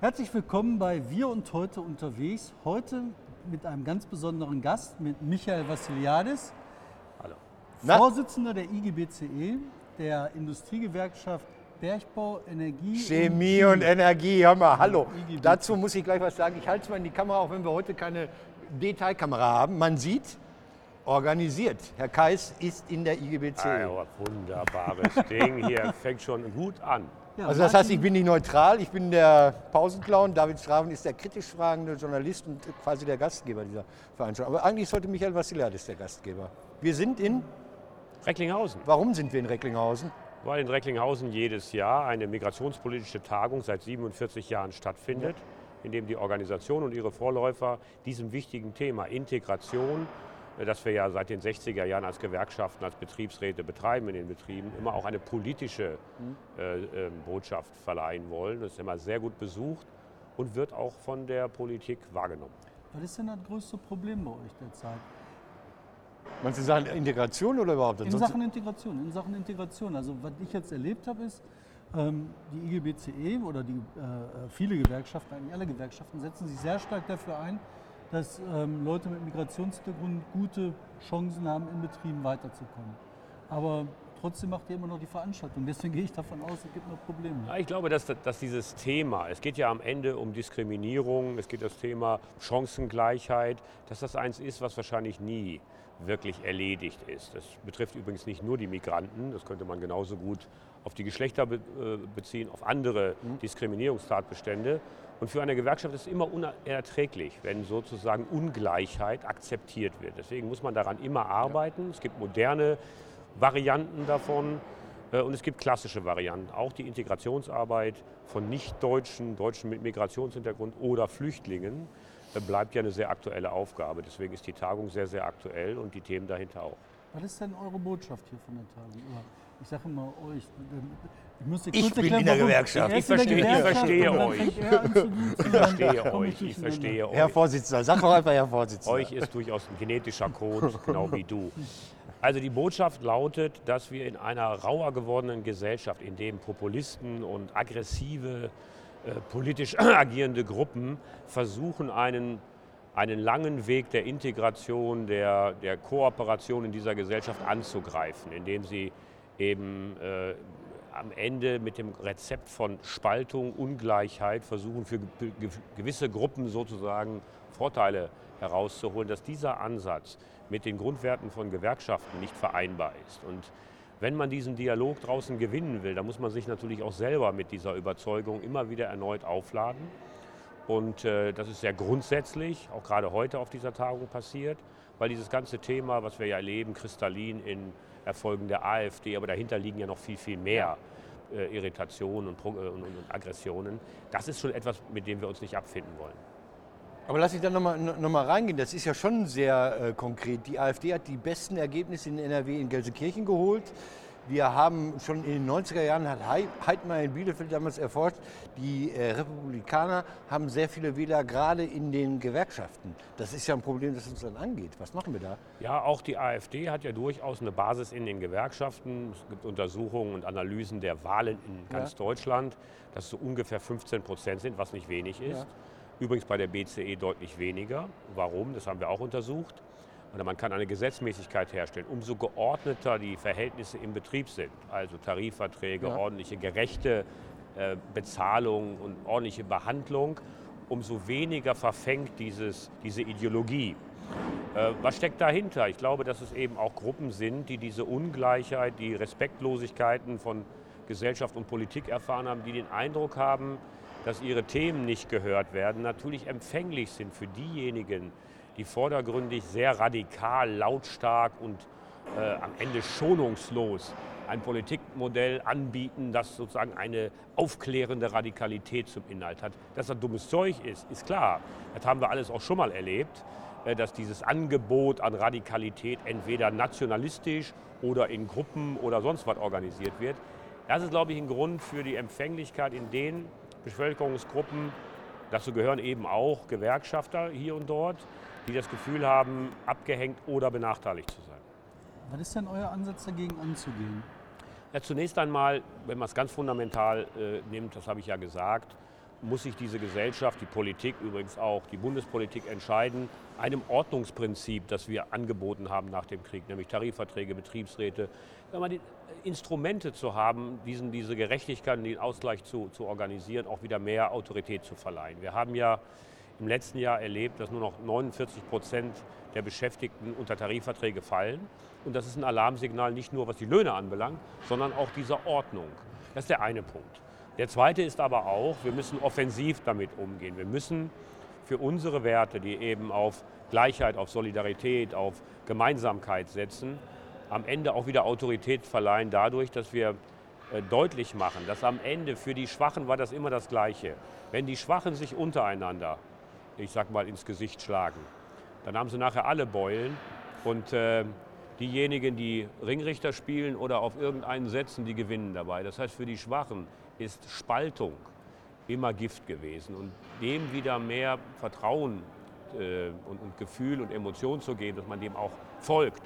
Herzlich willkommen bei Wir und heute unterwegs. Heute mit einem ganz besonderen Gast, mit Michael Vassiliadis, Hallo. Vorsitzender der IGBCE, der Industriegewerkschaft Bergbau, Energie Chemie und Energie, hör mal, hallo. IGBC. Dazu muss ich gleich was sagen. Ich halte es mal in die Kamera, auch wenn wir heute keine Detailkamera haben. Man sieht, organisiert. Herr Kais ist in der IGBC. Ah, ja, wunderbares Ding hier, fängt schon gut an. Ja, Also das heißt, ich bin nicht neutral, ich bin der Pausenclown. David Straven ist der kritisch fragende Journalist und quasi der Gastgeber dieser Veranstaltung. Aber eigentlich sollte Michael Vassiliadis der Gastgeber. Wir sind in, Recklinghausen. warum sind wir in Recklinghausen? Weil in Recklinghausen jedes Jahr eine migrationspolitische Tagung seit 47 Jahren stattfindet, in dem die Organisation und ihre Vorläufer diesem wichtigen Thema Integration, äh, das wir ja seit den 60er Jahren als Gewerkschaften, als Betriebsräte betreiben in den Betrieben, immer auch eine politische äh, ähm, Botschaft verleihen wollen. Das ist immer sehr gut besucht und wird auch von der Politik wahrgenommen. Was ist denn das größte Problem bei euch derzeit? Meinst du sagen Integration oder überhaupt? In Sachen Integration, in Sachen Integration. Also was ich jetzt erlebt habe, ist, ähm, die IGBCE oder die, äh, viele Gewerkschaften, eigentlich alle Gewerkschaften, setzen sich sehr stark dafür ein, dass ähm, Leute mit Migrationshintergrund gute Chancen haben, in Betrieben weiterzukommen. Aber trotzdem macht ihr immer noch die Veranstaltung. Deswegen gehe ich davon aus, es gibt noch Probleme. Ja, ich glaube, dass, dass dieses Thema, es geht ja am Ende um Diskriminierung, es geht das Thema Chancengleichheit, dass das eins ist, was wahrscheinlich nie wirklich erledigt ist. Das betrifft übrigens nicht nur die Migranten, das könnte man genauso gut auf die Geschlechter äh, beziehen, auf andere Diskriminierungstatbestände. Und für eine Gewerkschaft ist es immer unerträglich, wenn sozusagen Ungleichheit akzeptiert wird. Deswegen muss man daran immer arbeiten. Es gibt moderne Varianten davon. Äh, Und es gibt klassische Varianten. Auch die Integrationsarbeit von Nicht-Deutschen, Deutschen mit Migrationshintergrund oder Flüchtlingen äh, bleibt ja eine sehr aktuelle Aufgabe. Deswegen ist die Tagung sehr, sehr aktuell und die Themen dahinter auch. Was ist denn eure Botschaft hier von der Tagung? Ich sage immer euch. Ich, müsste Ich kurz bin in der. Gewerkschaft. Er Ich verstehe- ich verstehe euch. Ich verstehe euch, ich verstehe Herr euch. Vorsitzender, sag doch einfach Herr Vorsitzender. Euch ist durchaus ein genetischer Code, genau wie du. Also die Botschaft lautet, dass wir in einer rauer gewordenen Gesellschaft, in dem Populisten und aggressive, äh, politisch agierende Gruppen versuchen, einen, einen langen Weg der Integration, der, der Kooperation in dieser Gesellschaft anzugreifen, indem sie eben äh, am Ende mit dem Rezept von Spaltung, Ungleichheit versuchen, für ge- ge- gewisse Gruppen sozusagen Vorteile herauszuholen, dass dieser Ansatz mit den Grundwerten von Gewerkschaften nicht vereinbar ist. Und wenn man diesen Dialog draußen gewinnen will, dann muss man sich natürlich auch selber mit dieser Überzeugung immer wieder erneut aufladen. Und äh, das ist sehr grundsätzlich, auch gerade heute auf dieser Tagung passiert, weil dieses ganze Thema, was wir ja erleben, kristallin in Erfolgen der AfD, aber dahinter liegen ja noch viel, viel mehr äh, Irritationen und, äh, und, und, und Aggressionen. Das ist schon etwas, mit dem wir uns nicht abfinden wollen. Aber lass ich da nochmal noch mal reingehen. Das ist ja schon sehr äh, konkret. Die AfD hat die besten Ergebnisse in NRW in Gelsenkirchen geholt. Wir haben schon in den 90er Jahren, hat Hei- Heidmar in Bielefeld damals erforscht, die äh, Republikaner haben sehr viele Wähler gerade in den Gewerkschaften. Das ist ja ein Problem, das uns dann angeht. Was machen wir da? Ja, auch die AfD hat ja durchaus eine Basis in den Gewerkschaften. Es gibt Untersuchungen und Analysen der Wahlen in ganz Deutschland, dass so ungefähr 15 Prozent sind, was nicht wenig ist. Übrigens bei der BCE deutlich weniger. Warum? Das haben wir auch untersucht. Oder man kann eine Gesetzmäßigkeit herstellen. Umso geordneter die Verhältnisse im Betrieb sind, also Tarifverträge, Ja. ordentliche, gerechte äh, Bezahlung und ordentliche Behandlung, umso weniger verfängt dieses, diese Ideologie. Äh, Was steckt dahinter? Ich glaube, dass es eben auch Gruppen sind, die diese Ungleichheit, die Respektlosigkeiten von Gesellschaft und Politik erfahren haben, die den Eindruck haben, dass ihre Themen nicht gehört werden, natürlich empfänglich sind für diejenigen, die vordergründig sehr radikal, lautstark und äh, am Ende schonungslos ein Politikmodell anbieten, das sozusagen eine aufklärende Radikalität zum Inhalt hat. Dass das dummes Zeug ist, ist klar. Das haben wir alles auch schon mal erlebt, äh, dass dieses Angebot an Radikalität entweder nationalistisch oder in Gruppen oder sonst was organisiert wird. Das ist, glaube ich, ein Grund für die Empfänglichkeit in den Bevölkerungsgruppen. Dazu gehören eben auch Gewerkschafter hier und dort, die das Gefühl haben, abgehängt oder benachteiligt zu sein. Was ist denn euer Ansatz dagegen anzugehen? Ja, zunächst einmal, wenn man es ganz fundamental äh, nimmt, das habe ich ja gesagt, muss sich diese Gesellschaft, die Politik übrigens auch, die Bundespolitik entscheiden, einem Ordnungsprinzip, das wir angeboten haben nach dem Krieg, nämlich Tarifverträge, Betriebsräte, die Instrumente zu haben, diesen, diese Gerechtigkeit und den Ausgleich zu, zu organisieren, auch wieder mehr Autorität zu verleihen. Wir haben ja im letzten Jahr erlebt, dass nur noch 49 Prozent der Beschäftigten unter Tarifverträge fallen. Und das ist ein Alarmsignal nicht nur, was die Löhne anbelangt, sondern auch dieser Ordnung. Das ist der eine Punkt. Der zweite ist aber auch, wir müssen offensiv damit umgehen. Wir müssen für unsere Werte, die eben auf Gleichheit, auf Solidarität, auf Gemeinsamkeit setzen, am Ende auch wieder Autorität verleihen dadurch, dass wir äh, deutlich machen, dass am Ende für die Schwachen war das immer das Gleiche. Wenn die Schwachen sich untereinander, ich sag mal, ins Gesicht schlagen, dann haben sie nachher alle Beulen und äh, diejenigen, die Ringrichter spielen oder auf irgendeinen setzen, die gewinnen dabei. Das heißt, für die Schwachen ist Spaltung immer Gift gewesen. Und dem wieder mehr Vertrauen äh, und, und, Gefühl und Emotion zu geben, dass man dem auch folgt,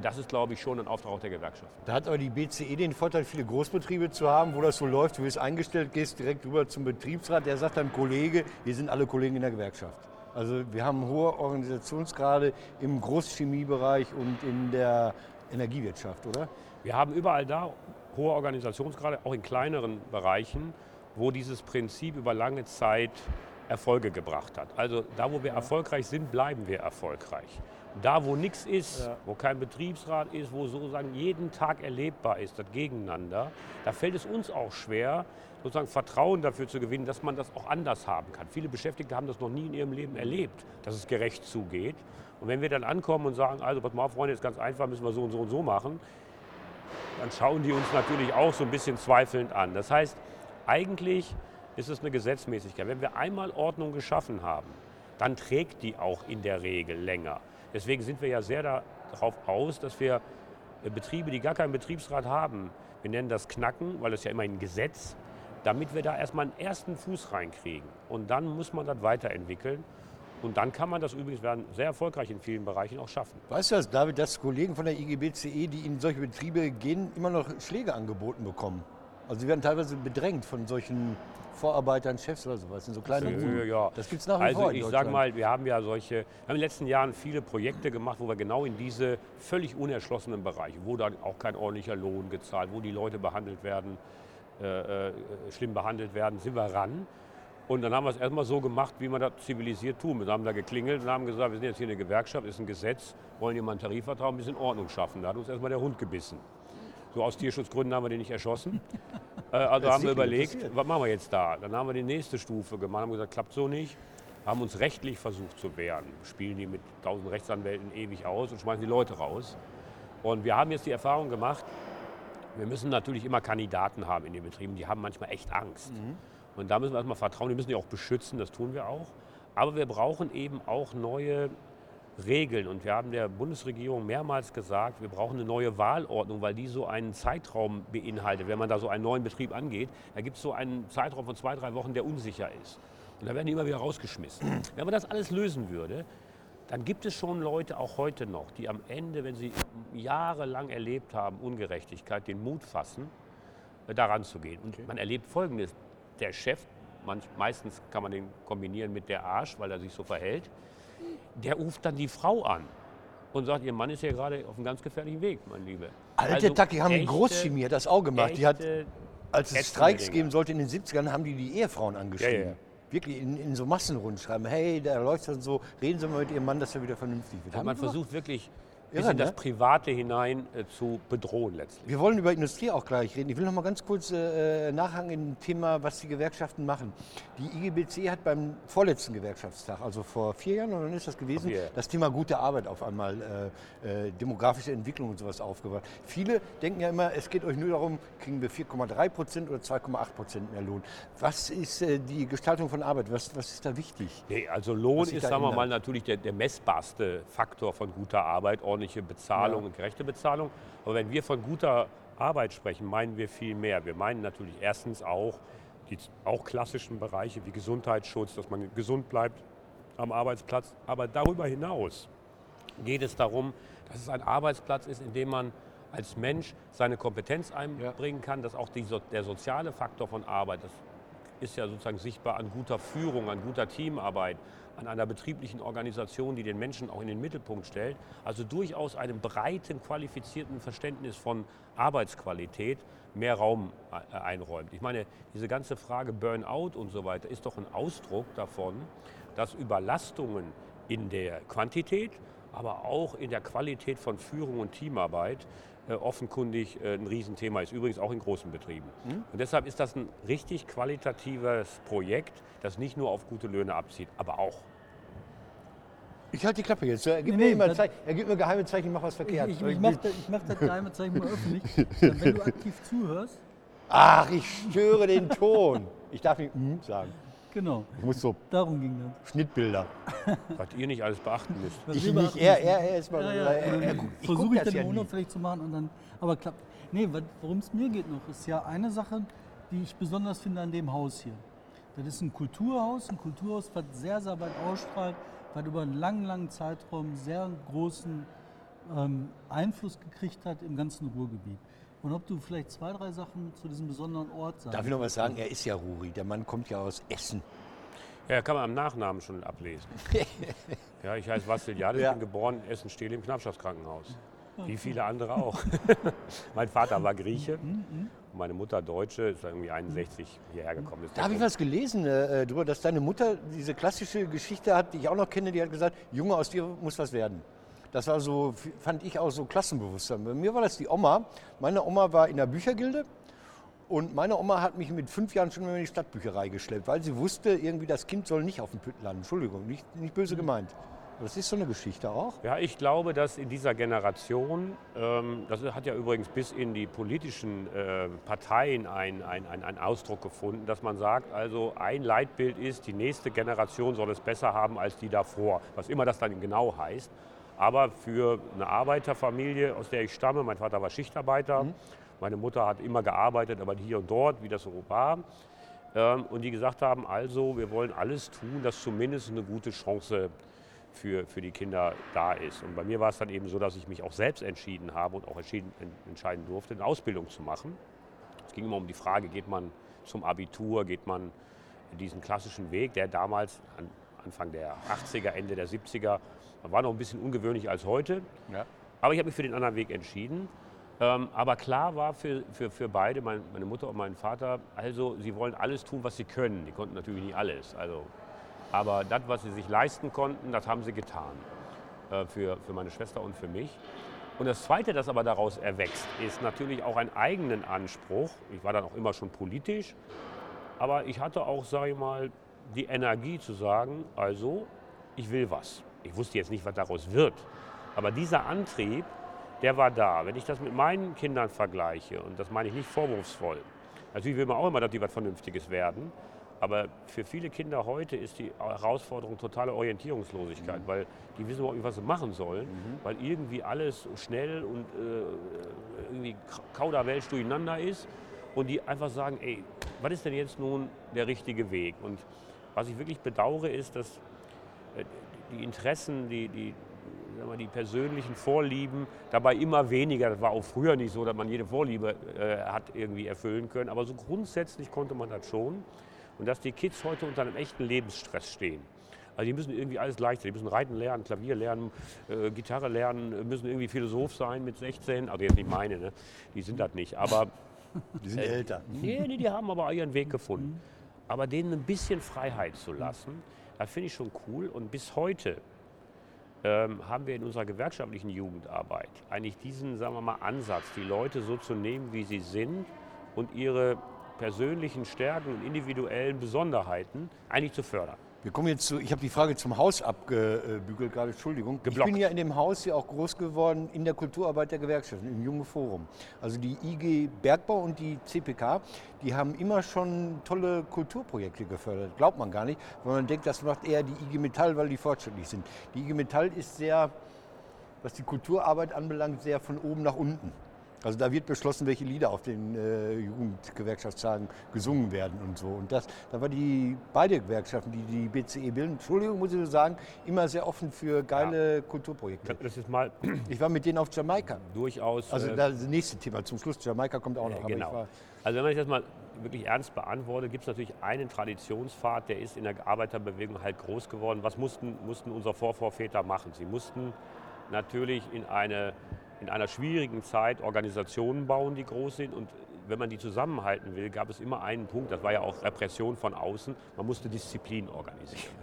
das ist, glaube ich, schon ein Auftrag der Gewerkschaft. Da hat aber die BCE den Vorteil, viele Großbetriebe zu haben, wo das so läuft, du wirst eingestellt, gehst direkt rüber zum Betriebsrat, der sagt dann Kollege, wir sind alle Kollegen in der Gewerkschaft. Also wir haben hohe Organisationsgrade im Großchemiebereich und in der Energiewirtschaft, oder? Wir haben überall da hohe Organisationsgrade, auch in kleineren Bereichen, wo dieses Prinzip über lange Zeit Erfolge gebracht hat. Also da, wo wir erfolgreich sind, bleiben wir erfolgreich. Da, wo nichts ist, ja. wo kein Betriebsrat ist, wo sozusagen jeden Tag erlebbar ist, das Gegeneinander, da fällt es uns auch schwer, sozusagen Vertrauen dafür zu gewinnen, dass man das auch anders haben kann. Viele Beschäftigte haben das noch nie in ihrem Leben erlebt, dass es gerecht zugeht. Und wenn wir dann ankommen und sagen, also pass mal Freunde, ist ganz einfach, müssen wir so und so und so machen, dann schauen die uns natürlich auch so ein bisschen zweifelnd an. Das heißt, eigentlich ist es eine Gesetzmäßigkeit. Wenn wir einmal Ordnung geschaffen haben, dann trägt die auch in der Regel länger. Deswegen sind wir ja sehr darauf aus, dass wir äh, Betriebe, die gar keinen Betriebsrat haben, wir nennen das Knacken, weil es ja immer ein Gesetz, damit wir da erstmal einen ersten Fuß reinkriegen. Und dann muss man das weiterentwickeln. Und dann kann man das übrigens werden sehr erfolgreich in vielen Bereichen auch schaffen. Weißt du das, David, dass Kollegen von der IGBCE, die in solche Betriebe gehen, immer noch Schläge angeboten bekommen? Also sie werden teilweise bedrängt von solchen Vorarbeitern, Chefs oder sowas, in so kleinen Ruhen. Ja. Das gibt es nach wie also vor. Also ich sage mal, wir haben ja solche, haben in den letzten Jahren viele Projekte gemacht, wo wir genau in diese völlig unerschlossenen Bereiche, wo dann auch kein ordentlicher Lohn gezahlt, wo die Leute behandelt werden, äh, äh, schlimm behandelt werden, sind wir ran. Und dann haben wir es erstmal so gemacht, wie man das zivilisiert tun. Wir haben da geklingelt und haben gesagt, wir sind jetzt hier eine Gewerkschaft, ist ein Gesetz, wollen jemanden Tarifvertrag ein bisschen Ordnung schaffen. Da hat uns erstmal der Hund gebissen. So aus Tierschutzgründen haben wir den nicht erschossen. äh, also haben wir überlegt, was machen wir jetzt da? Dann haben wir die nächste Stufe gemacht, haben gesagt, klappt so nicht. Haben uns rechtlich versucht zu wehren. Spielen die mit tausend Rechtsanwälten ewig aus und schmeißen die Leute raus. Und wir haben jetzt die Erfahrung gemacht, wir müssen natürlich immer Kandidaten haben in den Betrieben, die haben manchmal echt Angst. Mhm. Und da müssen wir erstmal vertrauen, die müssen die auch beschützen, das tun wir auch. Aber wir brauchen eben auch neue Regeln. Und wir haben der Bundesregierung mehrmals gesagt, wir brauchen eine neue Wahlordnung, weil die so einen Zeitraum beinhaltet. Wenn man da so einen neuen Betrieb angeht, da gibt es so einen Zeitraum von zwei, drei Wochen, der unsicher ist. Und da werden die immer wieder rausgeschmissen. Wenn man das alles lösen würde, dann gibt es schon Leute, auch heute noch, die am Ende, wenn sie jahrelang erlebt haben, Ungerechtigkeit, den Mut fassen, äh, daran zu gehen. Und okay. man erlebt Folgendes. Der Chef, meistens kann man den kombinieren mit der Arsch, weil er sich so verhält, der ruft dann die Frau an und sagt, ihr Mann ist ja gerade auf einem ganz gefährlichen Weg, mein Liebe. Alte also Tacki haben echte, Großchemie das auch gemacht. Die hat, als es Streiks geben sollte in den 70ern, haben die die Ehefrauen angeschrieben. Ja, ja wirklich in, in so Massenrunden schreiben, hey, der läuft dann so, reden Sie mal mit Ihrem Mann, dass er wieder vernünftig wird. Ja, man versucht wirklich bis in das? Private hinein äh, zu bedrohen letztlich. Wir wollen über Industrie auch gleich reden. Ich will noch mal ganz kurz äh, nachhaken im Thema, was die Gewerkschaften machen. Die IGBC hat beim vorletzten Gewerkschaftstag, also vor vier Jahren, oder dann ist das gewesen, das Thema gute Arbeit auf einmal, äh, äh, demografische Entwicklung und sowas aufgebracht. Viele denken ja immer, es geht euch nur darum, kriegen wir 4,3 Prozent oder 2,8 Prozent mehr Lohn. Was ist äh, die Gestaltung von Arbeit? Was, was ist da wichtig? Nee, also Lohn ist, sagen wir mal, natürlich der, der messbarste Faktor von guter Arbeit ordentliche Bezahlung und gerechte Bezahlung. Aber wenn wir von guter Arbeit sprechen, meinen wir viel mehr. Wir meinen natürlich erstens auch die auch klassischen Bereiche wie Gesundheitsschutz, dass man gesund bleibt am Arbeitsplatz. Aber darüber hinaus geht es darum, dass es ein Arbeitsplatz ist, in dem man als Mensch seine Kompetenz einbringen kann, dass auch die, der soziale Faktor von Arbeit, das ist ja sozusagen sichtbar an guter Führung, an guter Teamarbeit, an einer betrieblichen Organisation, die den Menschen auch in den Mittelpunkt stellt. Also durchaus einem breiten, qualifizierten Verständnis von Arbeitsqualität mehr Raum äh, einräumt. Ich meine, diese ganze Frage Burnout und so weiter ist doch ein Ausdruck davon, dass Überlastungen in der Quantität, aber auch in der Qualität von Führung und Teamarbeit offenkundig äh, ein Riesenthema ist, übrigens auch in großen Betrieben. Mhm. Und deshalb ist das ein richtig qualitatives Projekt, das nicht nur auf gute Löhne abzieht, aber auch. Ich halte die Klappe jetzt. Er gibt, nee, mir, immer Zeichen, er gibt mir geheime Zeichen, ich mache was verkehrt. Ich, ich, ich mache das, mach das geheime Zeichen mal öffentlich. Wenn du aktiv zuhörst. Ach, ich störe den Ton. Ich darf nicht mm sagen. Genau. Ich muss so Darum ging das. Schnittbilder. Was ihr nicht alles beachten müsst. Was ich nicht, er, er, er ist mal. Ja, ja. Er, er, ich Versuche ich dann im Monat vielleicht zu machen und dann. Aber klappt. Nee, worum es mir geht noch, ist ja eine Sache, die ich besonders finde an dem Haus hier. Das ist ein Kulturhaus, ein Kulturhaus, was sehr, sehr weit ausstrahlt, was über einen langen, langen Zeitraum sehr großen ähm, Einfluss gekriegt hat im ganzen Ruhrgebiet. Und ob du vielleicht zwei, drei Sachen zu diesem besonderen Ort sagst. Darf ich noch was sagen? Er ist ja Ruri. Der Mann kommt ja aus Essen. Ja, kann man am Nachnamen schon ablesen. ja, ich heiße Vassiliade, ja. ich bin geboren in Essen-Stehle im Knappschaftskrankenhaus. Wie viele andere auch. mein Vater war Grieche mhm, mhm. und meine Mutter Deutsche, ist irgendwie 61 hierher gekommen. Ist da habe ich was gelesen äh, darüber, dass deine Mutter diese klassische Geschichte hat, die ich auch noch kenne, die hat gesagt, Junge, aus dir muss was werden. Das war so, fand ich auch so Klassenbewusstsein. Bei mir war das die Oma. Meine Oma war in der Büchergilde und meine Oma hat mich mit fünf Jahren schon in die Stadtbücherei geschleppt, weil sie wusste, irgendwie das Kind soll nicht auf dem Pütten landen. Entschuldigung, nicht, nicht böse mhm. gemeint. Das ist so eine Geschichte auch. Ja, ich glaube, dass in dieser Generation, ähm, das hat ja übrigens bis in die politischen äh, Parteien einen ein Ausdruck gefunden, dass man sagt, also ein Leitbild ist, die nächste Generation soll es besser haben als die davor, was immer das dann genau heißt. Aber für eine Arbeiterfamilie, aus der ich stamme, mein Vater war Schichtarbeiter, mhm. meine Mutter hat immer gearbeitet, aber hier und dort, wie das so war. Ähm, und die gesagt haben, also wir wollen alles tun, dass zumindest eine gute Chance für, für die Kinder da ist. Und bei mir war es dann eben so, dass ich mich auch selbst entschieden habe und auch entschieden, entscheiden durfte, eine Ausbildung zu machen. Es ging immer um die Frage, geht man zum Abitur, geht man diesen klassischen Weg, der damals Anfang der 80er, Ende der 70er war noch ein bisschen ungewöhnlich als heute. Ja. Aber ich habe mich für den anderen Weg entschieden. Ähm, aber klar war für, für, für beide, mein, meine Mutter und mein Vater, also sie wollen alles tun, was sie können. Die konnten natürlich nicht alles. Also, aber das, was sie sich leisten konnten, das haben sie getan. Äh, für, für meine Schwester und für mich. Und das Zweite, das aber daraus erwächst, ist natürlich auch einen eigenen Anspruch. Ich war dann auch immer schon politisch. Aber ich hatte auch, sage ich mal, die Energie zu sagen, also ich will was. Ich wusste jetzt nicht, was daraus wird. Aber dieser Antrieb, der war da. Wenn ich das mit meinen Kindern vergleiche, und das meine ich nicht vorwurfsvoll, natürlich will man auch immer, dass die was Vernünftiges werden, aber für viele Kinder heute ist die Herausforderung totale Orientierungslosigkeit, mhm. weil die wissen überhaupt nicht, was sie machen sollen, mhm. weil irgendwie alles schnell und äh, irgendwie kauderwelsch durcheinander ist und die einfach sagen, ey, was ist denn jetzt nun der richtige Weg? Und was ich wirklich bedauere, ist, dass äh, die Interessen, die, die, wir, die persönlichen Vorlieben dabei immer weniger. Das war auch früher nicht so, dass man jede Vorliebe äh, hat irgendwie erfüllen können. Aber so grundsätzlich konnte man das schon. Und dass die Kids heute unter einem echten Lebensstress stehen. Also die müssen irgendwie alles leichter. Die müssen Reiten lernen, Klavier lernen, äh, Gitarre lernen, müssen irgendwie Philosoph sein mit 16. Also jetzt nicht meine, ne? die sind das nicht. Aber die sind äh, älter. Nee, nee, die haben aber ihren Weg gefunden. Aber denen ein bisschen Freiheit zu lassen, das finde ich schon cool. Und bis heute ähm, haben wir in unserer gewerkschaftlichen Jugendarbeit eigentlich diesen, sagen wir mal, Ansatz, die Leute so zu nehmen, wie sie sind und ihre persönlichen Stärken und individuellen Besonderheiten eigentlich zu fördern. Wir kommen jetzt zu, ich habe die Frage zum Haus abgebügelt gerade, Entschuldigung. Geblockt. Ich bin ja in dem Haus ja auch groß geworden in der Kulturarbeit der Gewerkschaften, im Junge Forum. Also die IG Bergbau und die CPK, die haben immer schon tolle Kulturprojekte gefördert. Glaubt man gar nicht, weil man denkt, das macht eher die IG Metall, weil die fortschrittlich sind. Die IG Metall ist sehr, was die Kulturarbeit anbelangt, sehr von oben nach unten. Also da wird beschlossen, welche Lieder auf den äh, Jugendgewerkschaftstagen gesungen werden und so. Und das, da war die beide Gewerkschaften, die die BCE bilden, Entschuldigung, muss ich so sagen, immer sehr offen für geile ja. Kulturprojekte. Das ist mal. Ich war mit denen auf Jamaika. Durchaus. Also äh, das nächste Thema zum Schluss. Jamaika kommt auch noch. Äh, genau. also wenn man sich das mal wirklich ernst beantwortet, gibt es natürlich einen Traditionspfad, der ist in der Arbeiterbewegung halt groß geworden. Was mussten, mussten unsere Vorvorväter machen? Sie mussten natürlich in, eine, in einer schwierigen Zeit Organisationen bauen, die groß sind. Und wenn man die zusammenhalten will, gab es immer einen Punkt, das war ja auch Repression von außen, man musste Disziplin organisieren.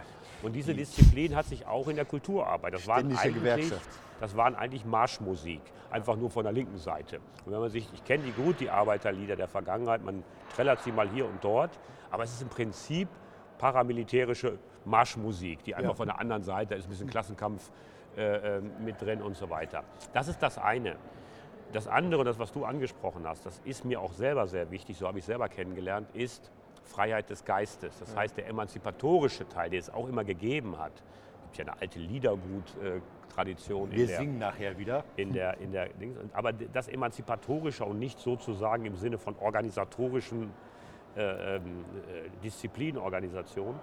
Und diese Disziplin hat sich auch in der Kulturarbeit, das waren, eigentlich, das waren eigentlich Marschmusik, einfach nur von der linken Seite. Und wenn man sich, ich kenne die gut, die Arbeiterlieder der Vergangenheit, man trällert sie mal hier und dort, aber es ist im Prinzip paramilitärische Marschmusik, die einfach ja. von der anderen Seite, ist ein bisschen Klassenkampf äh, äh, mit drin und so weiter. Das ist das eine. Das andere, das was du angesprochen hast, das ist mir auch selber sehr wichtig, so habe ich selber kennengelernt, ist Freiheit des Geistes. Das heißt, der emanzipatorische Teil, der es auch immer gegeben hat. Es gibt ja eine alte Liedergut-Tradition. Wir singen nachher wieder. In der, in der, aber das Emanzipatorische und nicht sozusagen im Sinne von organisatorischen äh, ähm, äh, Disziplinorganisation,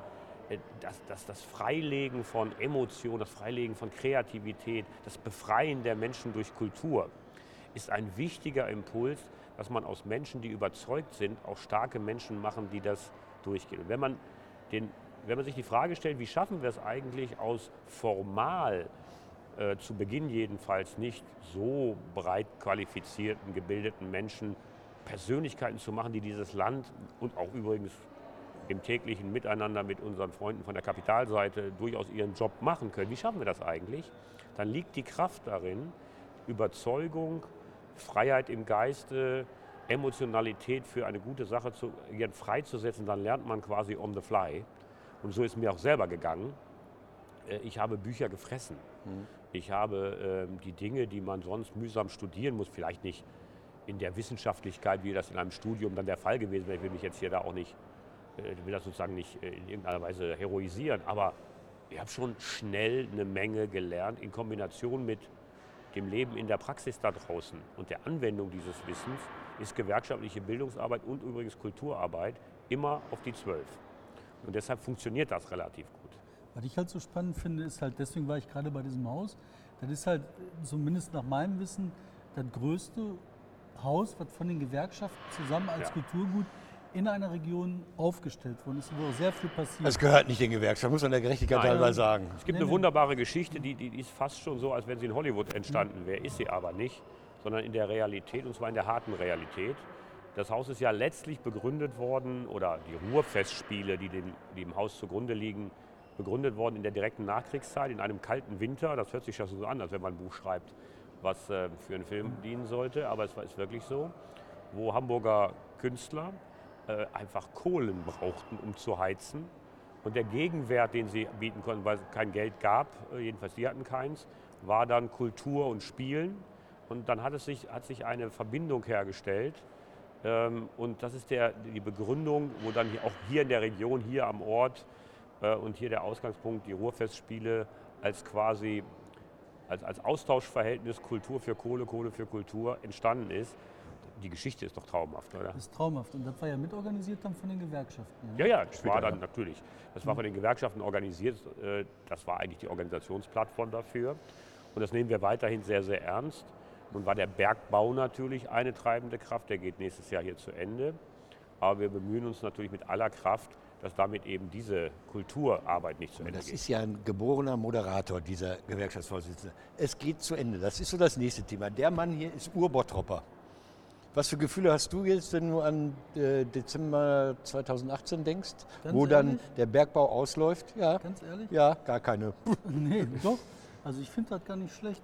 das, das, das Freilegen von Emotionen, das Freilegen von Kreativität, das Befreien der Menschen durch Kultur ist ein wichtiger Impuls, dass man aus Menschen, die überzeugt sind, auch starke Menschen machen, die das durchgehen. Wenn man, den, wenn man sich die Frage stellt, wie schaffen wir es eigentlich aus formal äh, zu Beginn jedenfalls nicht so breit qualifizierten, gebildeten Menschen Persönlichkeiten zu machen, die dieses Land und auch übrigens im täglichen Miteinander mit unseren Freunden von der Kapitalseite durchaus ihren Job machen können. Wie schaffen wir das eigentlich? Dann liegt die Kraft darin, Überzeugung, Freiheit im Geiste, Emotionalität für eine gute Sache zu, freizusetzen. Dann lernt man quasi on the fly. Und so ist mir auch selber gegangen. Äh, ich habe Bücher gefressen. Mhm. Ich habe äh, die Dinge, die man sonst mühsam studieren muss, vielleicht nicht in der Wissenschaftlichkeit, wie das in einem Studium dann der Fall gewesen wäre. Ich will mich jetzt hier da auch nicht ich äh, will das sozusagen nicht äh, in irgendeiner Weise heroisieren, aber ich habe schon schnell eine Menge gelernt in Kombination mit dem Leben in der Praxis da draußen und der Anwendung dieses Wissens ist gewerkschaftliche Bildungsarbeit und übrigens Kulturarbeit immer auf die Zwölf. Und deshalb funktioniert das relativ gut. Was ich halt so spannend finde, ist halt, deswegen war ich gerade bei diesem Haus, das ist halt zumindest nach meinem Wissen das größte Haus, was von den Gewerkschaften zusammen als ja. Kulturgut in einer Region aufgestellt worden ist, wo sehr viel passiert. Das gehört nicht den Gewerkschaften, muss man der Gerechtigkeit Nein. teilweise sagen. Es gibt eine wunderbare Geschichte, die, die ist fast schon so, als wenn sie in Hollywood entstanden wäre. Ist sie aber nicht, sondern in der Realität, und zwar in der harten Realität. Das Haus ist ja letztlich begründet worden, oder die Ruhrfestspiele, die dem, die dem Haus zugrunde liegen, begründet worden in der direkten Nachkriegszeit, in einem kalten Winter. Das hört sich ja so an, als wenn man ein Buch schreibt, was äh, für einen Film dienen sollte, aber es ist wirklich so, wo Hamburger Künstler äh, einfach Kohlen brauchten, um zu heizen. Und der Gegenwert, den sie bieten konnten, weil es kein Geld gab, äh, jedenfalls sie hatten keins, war dann Kultur und Spielen. Und dann hat, es sich, hat sich eine Verbindung hergestellt. Ähm, und das ist der, die Begründung, wo dann auch hier in der Region, hier am Ort äh, und hier der Ausgangspunkt, die Ruhrfestspiele als quasi als, als Austauschverhältnis Kultur für Kohle, Kohle für Kultur entstanden ist die Geschichte ist doch traumhaft, oder? Das ist traumhaft. Und das war ja mitorganisiert dann von den Gewerkschaften. Ja, ja, das war dann natürlich. Das war von den Gewerkschaften organisiert. Äh, das war eigentlich die Organisationsplattform dafür. Und das nehmen wir weiterhin sehr, sehr ernst. Nun war der Bergbau natürlich eine treibende Kraft. Der geht nächstes Jahr hier zu Ende. Aber wir bemühen uns natürlich mit aller Kraft, dass damit eben diese Kulturarbeit nicht zu Ende das geht. Das ist ja ein geborener Moderator, dieser Gewerkschaftsvorsitzende. Es geht zu Ende. Das ist so das nächste Thema. Der Mann hier ist Urbottropper. Was für Gefühle hast du jetzt, wenn du an äh, Dezember 2018 denkst, Ganz wo ehrlich? dann der Bergbau ausläuft? Ja. Ganz ehrlich? Ja, gar keine. nee, doch. Also ich finde das gar nicht schlecht.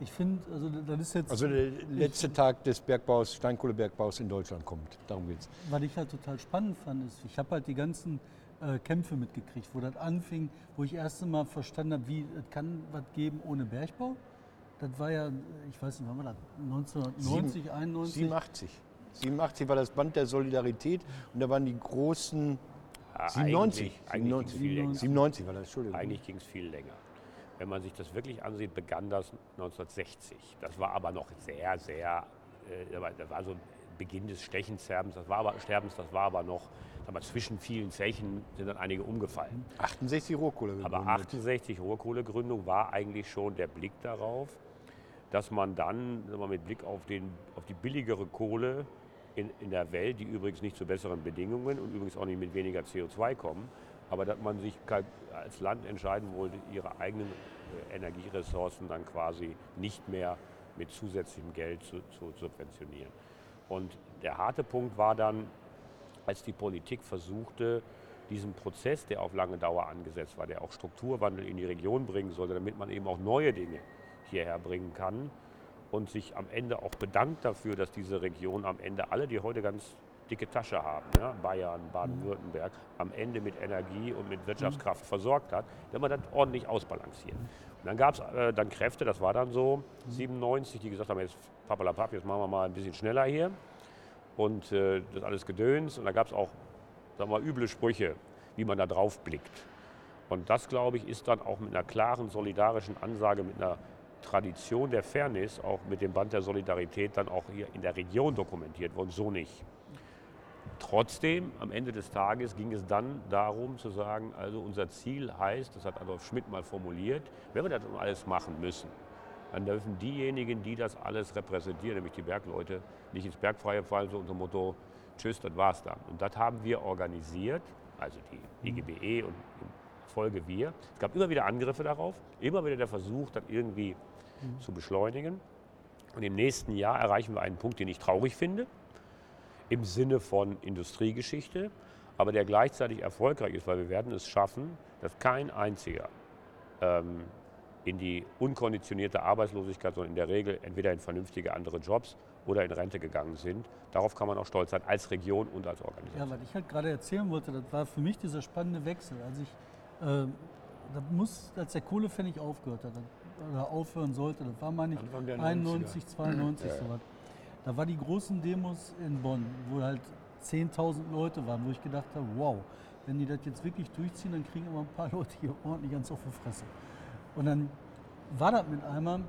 Ich finde, also das ist jetzt. Also der letzte Tag des Bergbaus, Steinkohlebergbaus in Deutschland kommt. Darum geht's. Was ich halt total spannend fand, ist, ich habe halt die ganzen äh, Kämpfe mitgekriegt, wo das anfing, wo ich erst einmal verstanden habe, wie es kann was geben ohne Bergbau das war ja, ich weiß nicht, wann war das? 1990, 7, 91? 87. 87 war das Band der Solidarität und da waren die großen. Ja, 97. Eigentlich, eigentlich 97. Viel länger. 97 war das, Entschuldigung. Eigentlich ging es viel länger. Wenn man sich das wirklich ansieht, begann das 1960. Das war aber noch sehr, sehr äh, das war so Beginn des Stechensterbens, das war aber, Sterbens, das war aber noch, mal, zwischen vielen Zechen sind dann einige umgefallen. 68 Rohkohlegründung. Aber 68 Rohkohlegründung war eigentlich schon der Blick darauf, dass man dann mal, mit Blick auf, den, auf die billigere Kohle in, in der Welt, die übrigens nicht zu besseren Bedingungen und übrigens auch nicht mit weniger CO2 kommen, aber dass man sich als Land entscheiden wollte, ihre eigenen äh, Energieressourcen dann quasi nicht mehr mit zusätzlichem Geld zu, zu subventionieren. Und der harte Punkt war dann, als die Politik versuchte, diesen Prozess, der auf lange Dauer angesetzt war, der auch Strukturwandel in die Region bringen sollte, damit man eben auch neue Dinge hierher bringen kann und sich am Ende auch bedankt dafür, dass diese Region am Ende alle, die heute ganz dicke Tasche haben, ja, Bayern, Baden-Württemberg, am Ende mit Energie und mit Wirtschaftskraft versorgt hat, wenn man das ordentlich ausbalanciert. Und dann gab es äh, dann Kräfte, das war dann so 97, die gesagt haben, jetzt papalapap, jetzt machen wir mal ein bisschen schneller hier und äh, das alles Gedöns. Und da gab es auch sagen wir, üble Sprüche, wie man da drauf blickt. Und das, glaube ich, ist dann auch mit einer klaren solidarischen Ansage, mit einer Tradition der Fairness, auch mit dem Band der Solidarität, dann auch hier in der Region dokumentiert worden, so nicht. Trotzdem, am Ende des Tages ging es dann darum zu sagen, also unser Ziel heißt, das hat Adolf Schmidt mal formuliert, wenn wir das alles machen müssen, dann dürfen diejenigen, die das alles repräsentieren, nämlich die Bergleute, nicht ins Bergfreie fallen, so unter dem Motto, tschüss, das war's dann. Und das haben wir organisiert, also die IGBE und Folge wir. Es gab immer wieder Angriffe darauf, immer wieder der Versuch, das irgendwie mhm. zu beschleunigen. Und im nächsten Jahr erreichen wir einen Punkt, den ich traurig finde, im Sinne von Industriegeschichte, aber der gleichzeitig erfolgreich ist, weil wir werden es schaffen, dass kein einziger ähm, in die unkonditionierte Arbeitslosigkeit, sondern in der Regel entweder in vernünftige andere Jobs oder in Rente gegangen sind. Darauf kann man auch stolz sein, als Region und als Organisation. Ja, was ich halt gerade erzählen wollte, das war für mich dieser spannende Wechsel. Als ich, äh, muss, als der Kohlepfennig aufgehört hat oder aufhören sollte, das war meine ich 91, 92 ja. sowas. Da war die großen Demos in Bonn, wo halt 10.000 Leute waren, wo ich gedacht habe, wow, wenn die das jetzt wirklich durchziehen, dann kriegen immer ein paar Leute hier ordentlich ganz auf die Fresse. Und dann war das mit einmal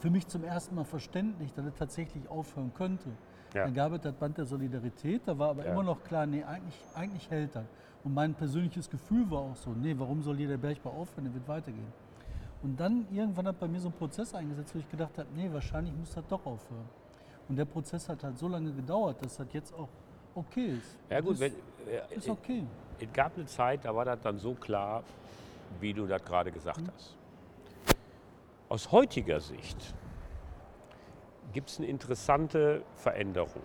für mich zum ersten Mal verständlich, dass es tatsächlich aufhören könnte. Ja. Dann gab es das Band der Solidarität, da war aber ja. immer noch klar, nee, eigentlich, eigentlich hält das. Und mein persönliches Gefühl war auch so, nee, warum soll hier der Bergbau aufhören, der wird weitergehen. Und dann irgendwann hat bei mir so ein Prozess eingesetzt, wo ich gedacht habe, nee, wahrscheinlich muss das doch aufhören. Und der Prozess hat halt so lange gedauert, dass das jetzt auch okay ist. Ja gut, ist, wenn, äh, ist okay. Es gab eine Zeit, da war das dann so klar, wie du das gerade gesagt mhm. hast. Aus heutiger Sicht gibt es eine interessante Veränderung.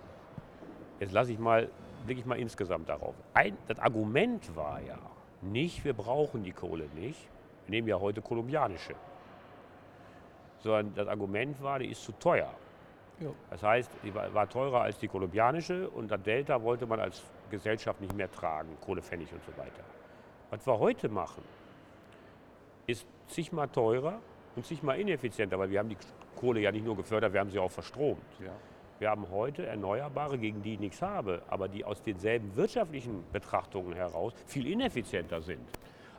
Jetzt lasse ich mal, blicke ich mal insgesamt darauf. Ein, das Argument war ja nicht, wir brauchen die Kohle nicht. Wir nehmen ja heute kolumbianische. Sondern das Argument war, die ist zu teuer. Jo. Das heißt, die war, war, teurer als die kolumbianische und das Delta wollte man als Gesellschaft nicht mehr tragen, Kohlepfennig und so weiter. Was wir heute machen, ist zigmal teurer und zigmal ineffizienter, weil wir haben die Kohle ja nicht nur gefördert, wir haben sie auch verstromt. Ja. Wir haben heute Erneuerbare, gegen die ich nichts habe, aber die aus denselben wirtschaftlichen Betrachtungen heraus viel ineffizienter sind.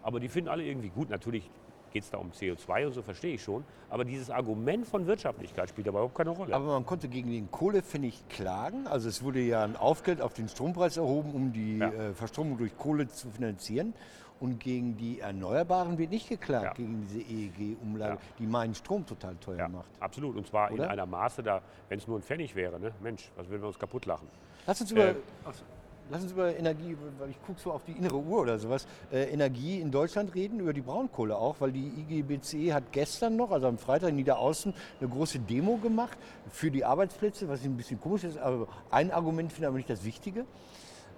Aber die finden alle irgendwie gut. Natürlich geht es da um CO2 und so, verstehe ich schon. Aber dieses Argument von Wirtschaftlichkeit spielt aber überhaupt keine Rolle. Aber man konnte gegen den Kohlepfennig klagen. Also es wurde ja ein Aufgeld auf den Strompreis erhoben, um die ja. äh, Verstromung durch Kohle zu finanzieren. Und gegen die Erneuerbaren wird nicht geklagt, ja. gegen diese EEG-Umlage, ja. die meinen Strom total teuer macht. Absolut. Und zwar Oder? in einer Maße, da, wenn es nur ein Pfennig wäre. Ne? Mensch, was würden wir uns kaputt lachen? Lass uns über. Äh, Lass uns über Energie, weil ich gucke so auf die innere Uhr oder sowas, äh, Energie in Deutschland reden, über die Braunkohle auch, weil die IGBCE hat gestern noch, also am Freitag in Niederaußen, eine große Demo gemacht für die Arbeitsplätze, was ein bisschen komisch ist, aber ein Argument finde ich aber nicht das Wichtige.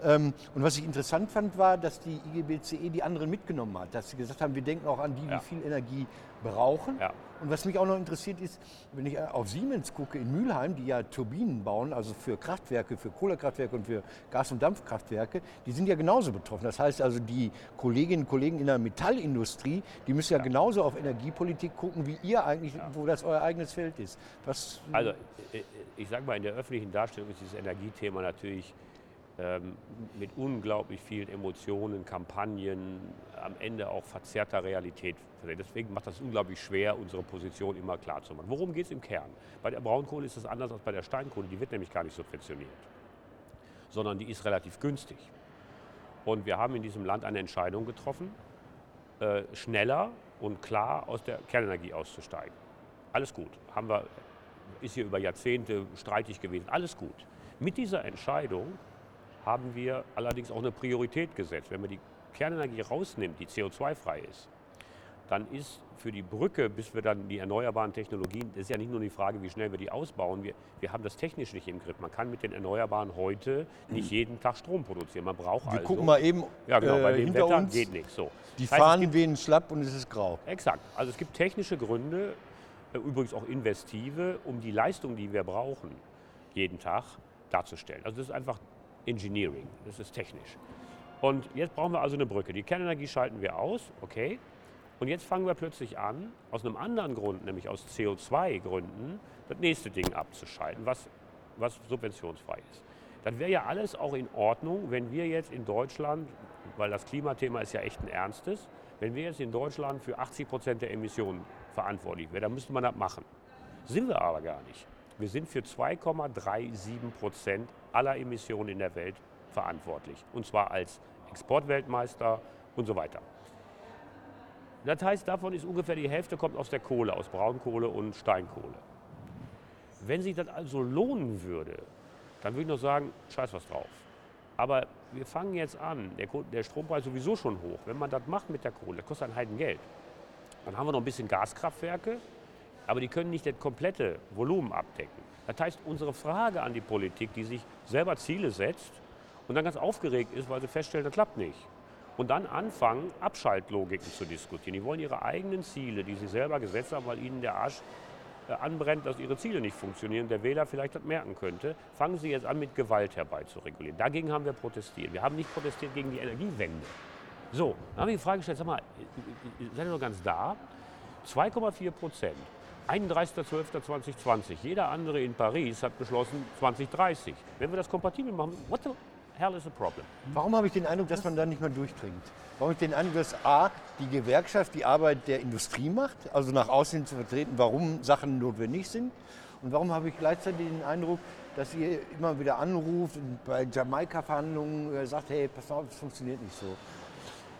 Ähm, und was ich interessant fand, war, dass die IGBCE die anderen mitgenommen hat. Dass sie gesagt haben, wir denken auch an die, die ja. viel Energie brauchen. Ja. Und was mich auch noch interessiert ist, wenn ich auf Siemens gucke in Mülheim, die ja Turbinen bauen, also für Kraftwerke, für Kohlekraftwerke und für Gas- und Dampfkraftwerke, die sind ja genauso betroffen. Das heißt also, die Kolleginnen und Kollegen in der Metallindustrie, die müssen ja, ja. genauso auf Energiepolitik gucken, wie ihr eigentlich, ja. wo das euer eigenes Feld ist. Was also, ich sage mal, in der öffentlichen Darstellung ist dieses Energiethema natürlich mit unglaublich vielen Emotionen, Kampagnen, am Ende auch verzerrter Realität. Deswegen macht das unglaublich schwer, unsere Position immer klar zu machen. Worum geht es im Kern? Bei der Braunkohle ist es anders als bei der Steinkohle. Die wird nämlich gar nicht subventioniert, sondern die ist relativ günstig. Und wir haben in diesem Land eine Entscheidung getroffen, äh, schneller und klar aus der Kernenergie auszusteigen. Alles gut. Haben wir, ist hier über Jahrzehnte streitig gewesen. Alles gut. Mit dieser Entscheidung haben wir allerdings auch eine Priorität gesetzt. Wenn man die Kernenergie rausnimmt, die CO2-frei ist, dann ist für die Brücke, bis wir dann die erneuerbaren Technologien, das ist ja nicht nur die Frage, wie schnell wir die ausbauen, wir, wir haben das technisch nicht im Griff. Man kann mit den Erneuerbaren heute nicht jeden Tag Strom produzieren. Man braucht wir also... gucken mal eben ja, genau, bei äh, dem hinter Wetter uns. geht nichts. So. Die Das heißt, Fahnen gibt- wehen schlapp und es ist grau. Exakt. Also es gibt technische Gründe, äh, übrigens auch investive, um die Leistung, die wir brauchen, jeden Tag darzustellen. Also das ist einfach Engineering, das ist technisch. Und jetzt brauchen wir also eine Brücke. Die Kernenergie schalten wir aus, okay. Und jetzt fangen wir plötzlich an, aus einem anderen Grund, nämlich aus CO2-Gründen, das nächste Ding abzuschalten, was, was subventionsfrei ist. Dann wäre ja alles auch in Ordnung, wenn wir jetzt in Deutschland, weil das Klimathema ist ja echt ein ernstes, wenn wir jetzt in Deutschland für 80 Prozent der Emissionen verantwortlich wären, dann müsste man das machen. Sind wir aber gar nicht. Wir sind für 2,37 Prozent aller Emissionen in der Welt verantwortlich. Und zwar als Exportweltmeister und so weiter. Das heißt, davon ist ungefähr die Hälfte kommt aus der Kohle, aus Braunkohle und Steinkohle. Wenn sich das also lohnen würde, dann würde ich noch sagen, scheiß was drauf. Aber wir fangen jetzt an, der, der Strompreis ist sowieso schon hoch. Wenn man das macht mit der Kohle, das kostet ein Heidengeld. Dann haben wir noch ein bisschen Gaskraftwerke, aber die können nicht das komplette Volumen abdecken. Das heißt, unsere Frage an die Politik, die sich selber Ziele setzt und dann ganz aufgeregt ist, weil sie feststellt, das klappt nicht. Und dann anfangen, Abschaltlogiken zu diskutieren. Die wollen ihre eigenen Ziele, die sie selber gesetzt haben, weil ihnen der Arsch äh, anbrennt, dass ihre Ziele nicht funktionieren, der Wähler vielleicht das merken könnte, fangen sie jetzt an, mit Gewalt herbeizuregulieren. Dagegen haben wir protestiert. Wir haben nicht protestiert gegen die Energiewende. So, dann habe ich die Frage gestellt, sag mal, äh, seid ihr noch ganz da? 2,4 Prozent. 31.12.2020. Jeder andere in Paris hat beschlossen 2030. Wenn wir das kompatibel machen, what the hell is the problem? Warum habe ich den Eindruck, dass man da nicht mehr durchdringt? Warum habe ich den Eindruck, dass A, die Gewerkschaft die Arbeit der Industrie macht, also nach außen zu vertreten, warum Sachen notwendig sind? Und warum habe ich gleichzeitig den Eindruck, dass ihr immer wieder anruft und bei Jamaika-Verhandlungen äh, sagt, hey, pass auf, das funktioniert nicht so.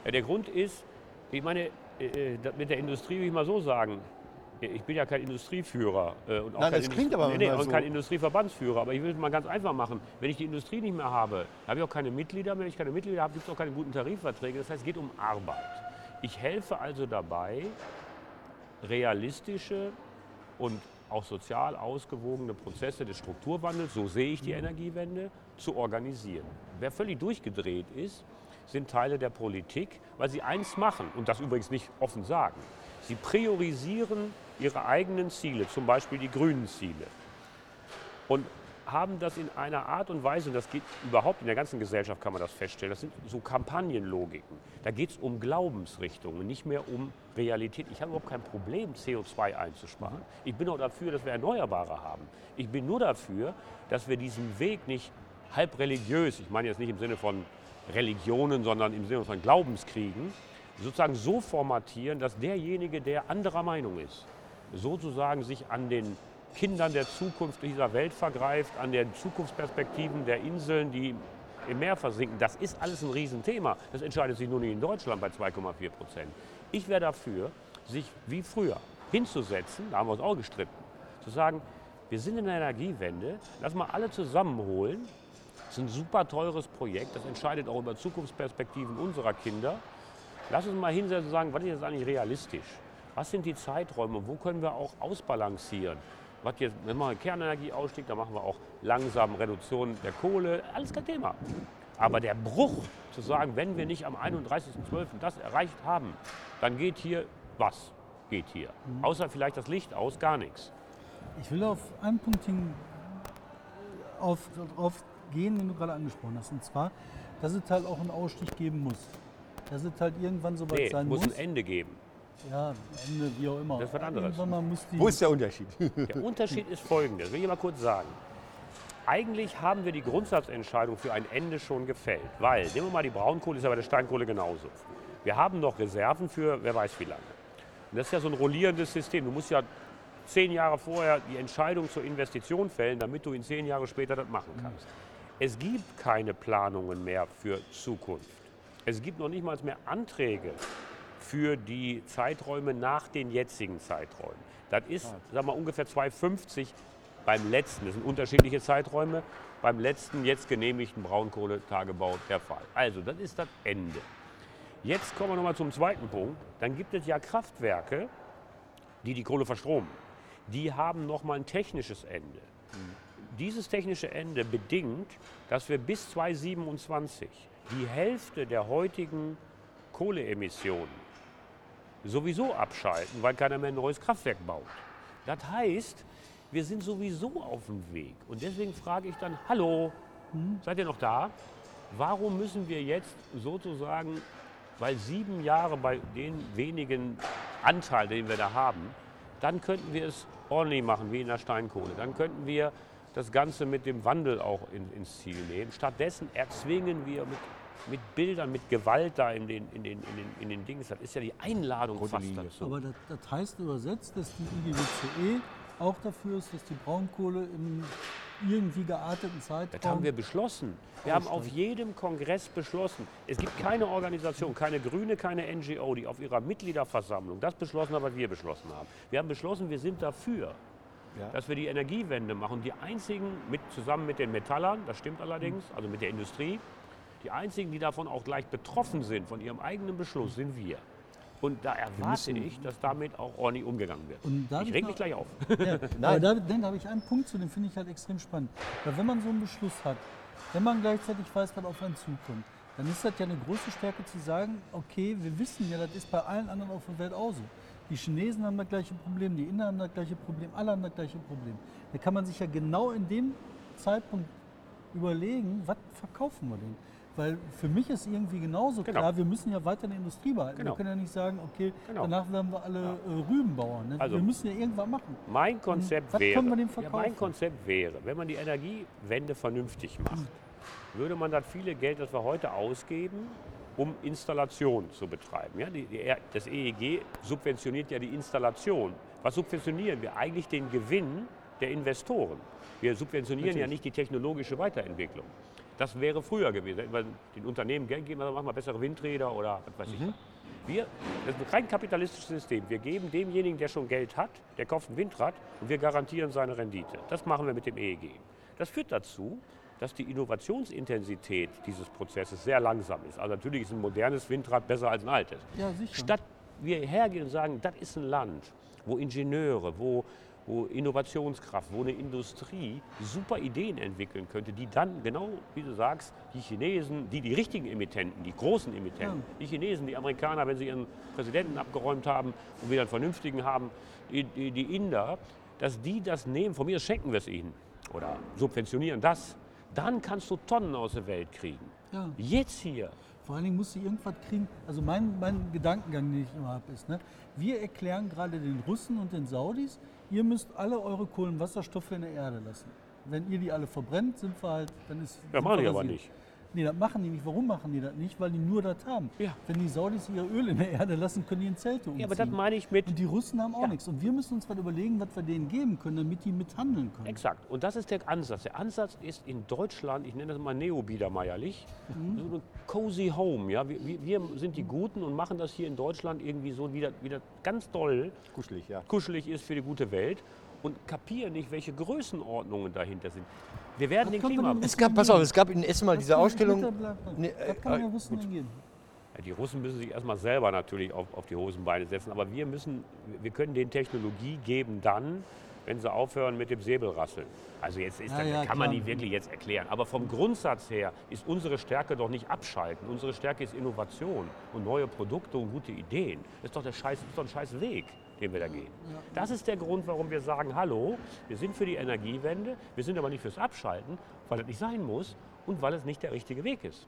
Ja, der Grund ist, ich meine, äh, das mit der Industrie will ich mal so sagen. Ich bin ja kein Industrieführer äh, und auch Nein, kein, das klingt aber nee, nee, und so. kein Industrieverbandsführer. Aber ich will es mal ganz einfach machen. Wenn ich die Industrie nicht mehr habe, habe ich auch keine Mitglieder mehr. Wenn ich keine Mitglieder habe, gibt es auch keine guten Tarifverträge. Das heißt, es geht um Arbeit. Ich helfe also dabei, realistische und auch sozial ausgewogene Prozesse des Strukturwandels, so sehe ich die Energiewende, zu organisieren. Wer völlig durchgedreht ist, sind Teile der Politik, weil sie eins machen und das übrigens nicht offen sagen. Sie priorisieren ihre eigenen Ziele, zum Beispiel die grünen Ziele. Und haben das in einer Art und Weise, und das geht überhaupt in der ganzen Gesellschaft, kann man das feststellen, das sind so Kampagnenlogiken. Da geht es um Glaubensrichtungen, nicht mehr um Realität. Ich habe überhaupt kein Problem, CO2 einzusparen. Ich bin auch dafür, dass wir Erneuerbare haben. Ich bin nur dafür, dass wir diesen Weg nicht halb religiös, ich meine jetzt nicht im Sinne von Religionen, sondern im Sinne von Glaubenskriegen, sozusagen so formatieren, dass derjenige, der anderer Meinung ist, sozusagen sich an den Kindern der Zukunft dieser Welt vergreift, an den Zukunftsperspektiven der Inseln, die im Meer versinken. Das ist alles ein Riesenthema. Das entscheidet sich nur nicht in Deutschland bei 2,4 Prozent. Ich wäre dafür, sich wie früher hinzusetzen, da haben wir uns auch gestritten, zu sagen, wir sind in der Energiewende, lass mal alle zusammenholen. Das ist ein super teures Projekt, das entscheidet auch über Zukunftsperspektiven unserer Kinder. Lass uns mal hinsetzen und sagen, was ist jetzt eigentlich realistisch? Was sind die Zeiträume? Wo können wir auch ausbalancieren? Was jetzt, wenn wir Kernenergie ausstieg, dann machen wir auch langsam Reduktion der Kohle. Alles kein Thema. Aber der Bruch, zu sagen, wenn wir nicht am 31.12. das erreicht haben, dann geht hier was? Geht hier. Außer vielleicht das Licht aus, gar nichts. Ich will auf einen Punkt hin auf, drauf gehen, den du gerade angesprochen hast. Und zwar, dass es halt auch einen Ausstieg geben muss. Dass es halt irgendwann so weit Nee, sein muss muss. ein Ende geben. Ja, Ende, wie auch immer. Das ist was anderes. Wo ist der Unterschied? Der Unterschied ist folgendes, will ich mal kurz sagen. eigentlich haben wir die Grundsatzentscheidung für ein Ende schon gefällt. Weil, nehmen wir mal die Braunkohle, ist ja bei der Steinkohle genauso. Wir haben noch Reserven für wer weiß wie lange. Und das ist ja so ein rollierendes System. Du musst ja zehn Jahre vorher die Entscheidung zur Investition fällen, damit du in zehn Jahre später das machen kannst. Es gibt keine Planungen mehr für Zukunft. Es gibt noch nicht mal mehr Anträge für die Zeiträume nach den jetzigen Zeiträumen. Das ist, sagen wir ungefähr 250 beim letzten, das sind unterschiedliche Zeiträume, beim letzten jetzt genehmigten Braunkohletagebau der Fall. Also, das ist das Ende. Jetzt kommen wir nochmal zum zweiten Punkt. Dann gibt es ja Kraftwerke, die die Kohle verstromen. Die haben nochmal ein technisches Ende. Dieses technische Ende bedingt, dass wir bis 2027 die Hälfte der heutigen Kohleemissionen sowieso abschalten, weil keiner mehr ein neues Kraftwerk baut. Das heißt, wir sind sowieso auf dem Weg. Und deswegen frage ich dann, hallo, seid ihr noch da? Warum müssen wir jetzt sozusagen, weil sieben Jahre bei den wenigen Anteil, den wir da haben, dann könnten wir es ordentlich machen, wie in der Steinkohle. Dann könnten wir das Ganze mit dem Wandel auch in, ins Ziel nehmen. Stattdessen erzwingen wir mit, mit Bildern, mit Gewalt da in den, in, den, in, den, in den Dings. Das ist ja die Einladung fast Linie. dazu. Aber das, das heißt übersetzt, dass die IGWCE auch dafür ist, dass die Braunkohle im irgendwie gearteten Zeitraum. Das haben wir beschlossen. Wir haben auf jedem Kongress beschlossen. Es gibt keine Organisation, keine Grüne, keine NGO, die auf ihrer Mitgliederversammlung das beschlossen hat, was wir beschlossen haben. Wir haben beschlossen, wir sind dafür, Ja. dass wir die Energiewende machen. Die einzigen, mit, zusammen mit den Metallern, das stimmt allerdings, also mit der Industrie, die einzigen, die davon auch gleich betroffen sind, von ihrem eigenen Beschluss, sind wir. Und da erwarte ich, dass damit auch ordentlich umgegangen wird. Ich ich reg noch- mich gleich auf. Ja, aber da, dann habe ich einen Punkt zu, den finde ich halt extrem spannend. Weil wenn man so einen Beschluss hat, wenn man gleichzeitig weiß, was auf einen zukommt, dann ist das ja eine große Stärke zu sagen, okay, wir wissen ja, das ist bei allen anderen auf der Welt auch so. Die Chinesen haben das gleiche Problem, die Inder haben das gleiche Problem, alle haben das gleiche Problem. Da kann man sich ja genau in dem Zeitpunkt überlegen, was verkaufen wir denn? Weil für mich ist irgendwie genauso Genau. klar, wir müssen ja weiter eine Industrie behalten. Genau. Wir können ja nicht sagen, okay, Genau. danach werden wir alle äh, Rübenbauern. Ne? Also- wir müssen ja irgendwas machen. Mein Konzept was wäre, ja, verkaufen? mein Konzept wäre, wenn man die Energiewende vernünftig macht, würde man das viele Geld, das wir heute ausgeben, um Installation zu betreiben. Ja, die, die, das EEG subventioniert ja die Installation. Was subventionieren wir? Eigentlich den Gewinn der Investoren. Wir subventionieren ja nicht die technologische Weiterentwicklung. Das wäre früher gewesen. Hätten wir den Unternehmen Geld gegeben, dann machen wir bessere Windräder oder was weiß ich. was. Wir, das ist ein rein kapitalistisches System. Wir geben demjenigen, der schon Geld hat, der kauft ein Windrad und wir garantieren seine Rendite. Das machen wir mit dem EEG. Das führt dazu, dass die Innovationsintensität dieses Prozesses sehr langsam ist. Also natürlich ist ein modernes Windrad besser als ein altes. Ja, sicher. Statt wir hergehen und sagen, das ist ein Land, wo Ingenieure, wo, wo Innovationskraft, wo eine Industrie super Ideen entwickeln könnte, die dann, genau wie du sagst, die Chinesen, die die richtigen Emittenten, die großen Emittenten, Ja. die Chinesen, die Amerikaner, wenn sie ihren Präsidenten abgeräumt haben und wieder einen vernünftigen haben, die, die, die Inder, dass die das nehmen, von mir schenken wir es ihnen oder subventionieren das, dann kannst du Tonnen aus der Welt kriegen. Ja. Jetzt hier, Vor allen Dingen musst du irgendwas kriegen. Also mein, mein Gedankengang, den ich immer habe, ist, ne, wir erklären gerade den Russen und den Saudis, ihr müsst alle eure Kohlenwasserstoffe in der Erde lassen. Wenn ihr die alle verbrennt, sind wir halt, dann ist. Ja, wir die aber nicht. Nee, das machen die nicht. Warum machen die das nicht? Weil die nur das haben. Ja. Wenn die Saudis ihr Öl in der Erde lassen, können die in Zelte umziehen. ja, aber das meine ich mit und die Russen haben auch Ja. nichts. Und wir müssen uns was überlegen, was wir denen geben können, damit die mithandeln können. Exakt. Und das ist der Ansatz. Der Ansatz ist in Deutschland, ich nenne das mal neobiedermeierlich, so ein cozy home. Ja? Wir, wir- wir sind die Guten und machen das hier in Deutschland irgendwie so wieder, wieder ganz doll Kuschelig, ja. kuschelig ist für die gute Welt und kapieren nicht, welche Größenordnungen dahinter sind. Wir werden Was den Klima... Es gab, pass auf, es gab in Essen mal diese Ausstellung. Nee, Was kann äh, der Russen denn geben? Ja, die Russen müssen sich erstmal selber natürlich auf, auf die Hosenbeine setzen, aber wir müssen, wir können denen Technologie geben dann, wenn sie aufhören mit dem Säbelrasseln. Also jetzt ist Ja, das, ja, kann man klar. nicht wirklich jetzt erklären. Aber vom Grundsatz her ist unsere Stärke doch nicht abschalten. Unsere Stärke ist Innovation und neue Produkte und gute Ideen. Das ist doch, der scheiß, das ist doch ein scheiß Weg, den wir da gehen. Das ist der Grund, warum wir sagen, hallo, wir sind für die Energiewende, wir sind aber nicht fürs Abschalten, weil das nicht sein muss und weil es nicht der richtige Weg ist.